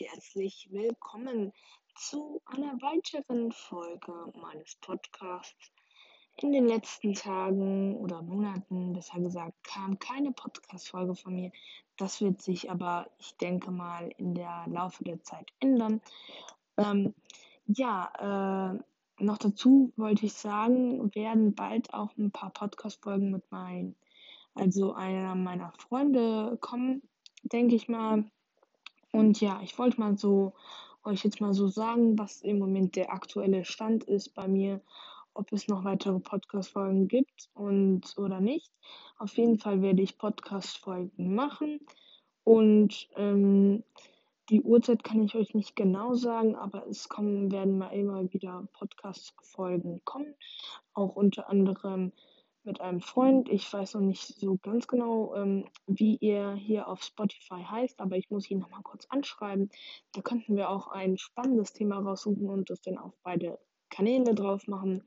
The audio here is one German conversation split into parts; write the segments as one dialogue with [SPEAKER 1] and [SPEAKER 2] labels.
[SPEAKER 1] herzlich willkommen zu einer weiteren Folge meines Podcasts. In den letzten Tagen oder Monaten, besser gesagt, kam keine Podcast-Folge von mir. Das wird sich aber, ich denke mal, in der Laufe der Zeit ändern. Ähm, ja, äh, noch dazu wollte ich sagen, werden bald auch ein paar Podcast-Folgen mit meinen, also einer meiner Freunde kommen, denke ich mal. Und ja, ich wollte mal so euch jetzt mal so sagen, was im Moment der aktuelle Stand ist bei mir, ob es noch weitere Podcast-Folgen gibt und oder nicht. Auf jeden Fall werde ich Podcast-Folgen machen und ähm, die Uhrzeit kann ich euch nicht genau sagen, aber es kommen, werden mal immer wieder Podcast-Folgen kommen. Auch unter anderem mit einem Freund. Ich weiß noch nicht so ganz genau, ähm, wie ihr hier auf Spotify heißt, aber ich muss ihn nochmal kurz anschreiben. Da könnten wir auch ein spannendes Thema raussuchen und das dann auf beide Kanäle drauf machen.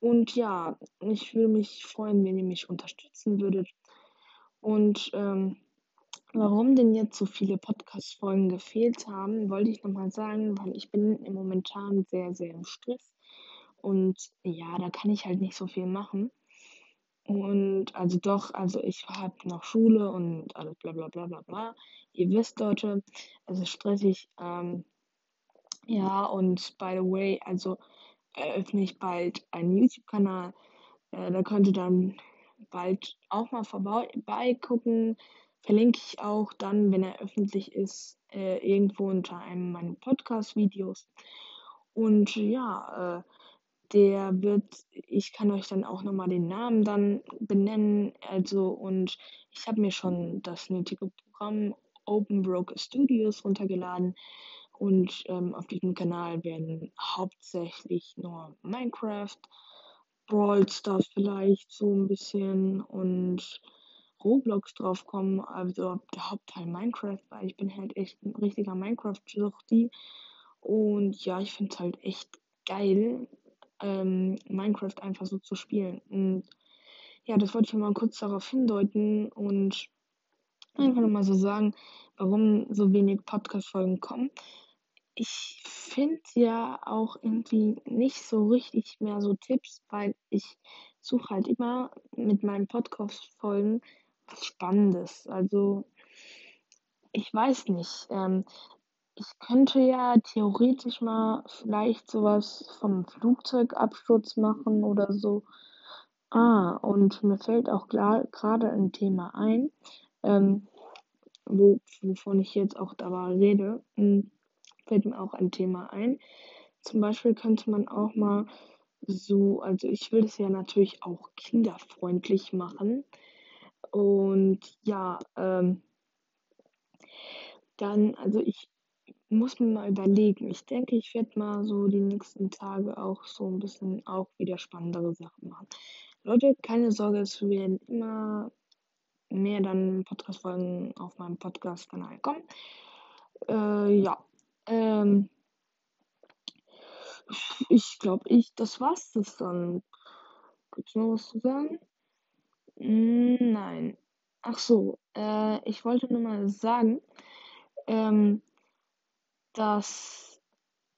[SPEAKER 1] Und ja, ich würde mich freuen, wenn ihr mich unterstützen würdet. Und ähm, Warum denn jetzt so viele Podcast-Folgen gefehlt haben, wollte ich nochmal sagen, weil ich bin im momentan sehr, sehr im Stress. Und ja, da kann ich halt nicht so viel machen. Und also doch, also ich habe noch Schule und alles bla bla bla bla bla. Ihr wisst, Leute, es ist stressig. Ähm, ja, und by the way, also eröffne ich bald einen YouTube-Kanal. Äh, da könnt ihr dann bald auch mal vorbeigucken. Verlinke ich auch dann, wenn er öffentlich ist, äh, irgendwo unter einem meiner Podcast-Videos. Und ja, äh, der wird, ich kann euch dann auch nochmal den Namen dann benennen. Also, und ich habe mir schon das nötige Programm Open Broker Studios runtergeladen. Und ähm, auf diesem Kanal werden hauptsächlich nur Minecraft, Brawl Stars vielleicht so ein bisschen und Roblox draufkommen, also der Hauptteil Minecraft, weil ich bin halt echt ein richtiger Minecraft-Suchti. Und ja, ich finde es halt echt geil, ähm, Minecraft einfach so zu spielen. Und ja, das wollte ich mal kurz darauf hindeuten und einfach nochmal so sagen, warum so wenig Podcast-Folgen kommen. Ich finde ja auch irgendwie nicht so richtig mehr so Tipps, weil ich suche halt immer mit meinen Podcast-Folgen was Spannendes. Also, ich weiß nicht. Ähm, ich könnte ja theoretisch mal vielleicht sowas vom Flugzeugabsturz machen oder so. Ah, und mir fällt auch gerade ein Thema ein, ähm, wo, wovon ich jetzt auch dabei rede, hm, fällt mir auch ein Thema ein. Zum Beispiel könnte man auch mal so, also ich will es ja natürlich auch kinderfreundlich machen. Und ja, ähm, dann, also ich muss mir mal überlegen. Ich denke, ich werde mal so die nächsten Tage auch so ein bisschen auch wieder spannendere Sachen machen. Leute, keine Sorge, es werden immer mehr dann Podcast-Folgen auf meinem Podcast-Kanal kommen. Äh, ja. Ähm, ich glaube, ich, das war's das dann. Gibt's noch was zu sagen? Nein. Ach so, äh, ich wollte nur mal sagen, ähm, dass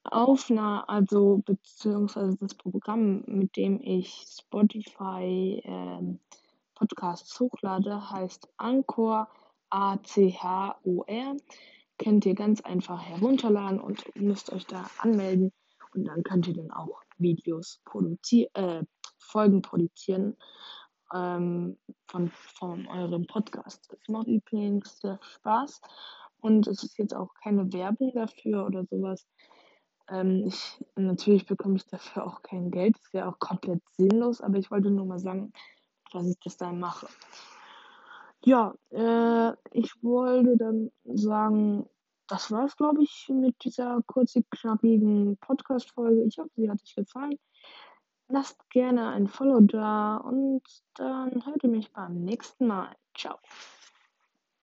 [SPEAKER 1] Aufnahme, also beziehungsweise das Programm, mit dem ich Spotify ähm, Podcasts hochlade, heißt Anchor, A-C-H-O-R. Könnt ihr ganz einfach herunterladen und müsst euch da anmelden und dann könnt ihr dann auch Videos produzieren, äh, Folgen produzieren ähm, von, von eurem Podcast. Es macht übrigens sehr Spaß und es ist jetzt auch keine Werbung dafür oder sowas. Ähm, ich, natürlich bekomme ich dafür auch kein Geld. Das wäre auch komplett sinnlos, aber ich wollte nur mal sagen, dass ich das dann mache. Ja, äh, ich wollte dann sagen, das war es, glaube ich, mit dieser kurzen, knackigen Podcast-Folge. Ich hoffe, sie hat euch gefallen. Lasst gerne ein Follow da und dann hört ihr mich beim nächsten Mal. Ciao.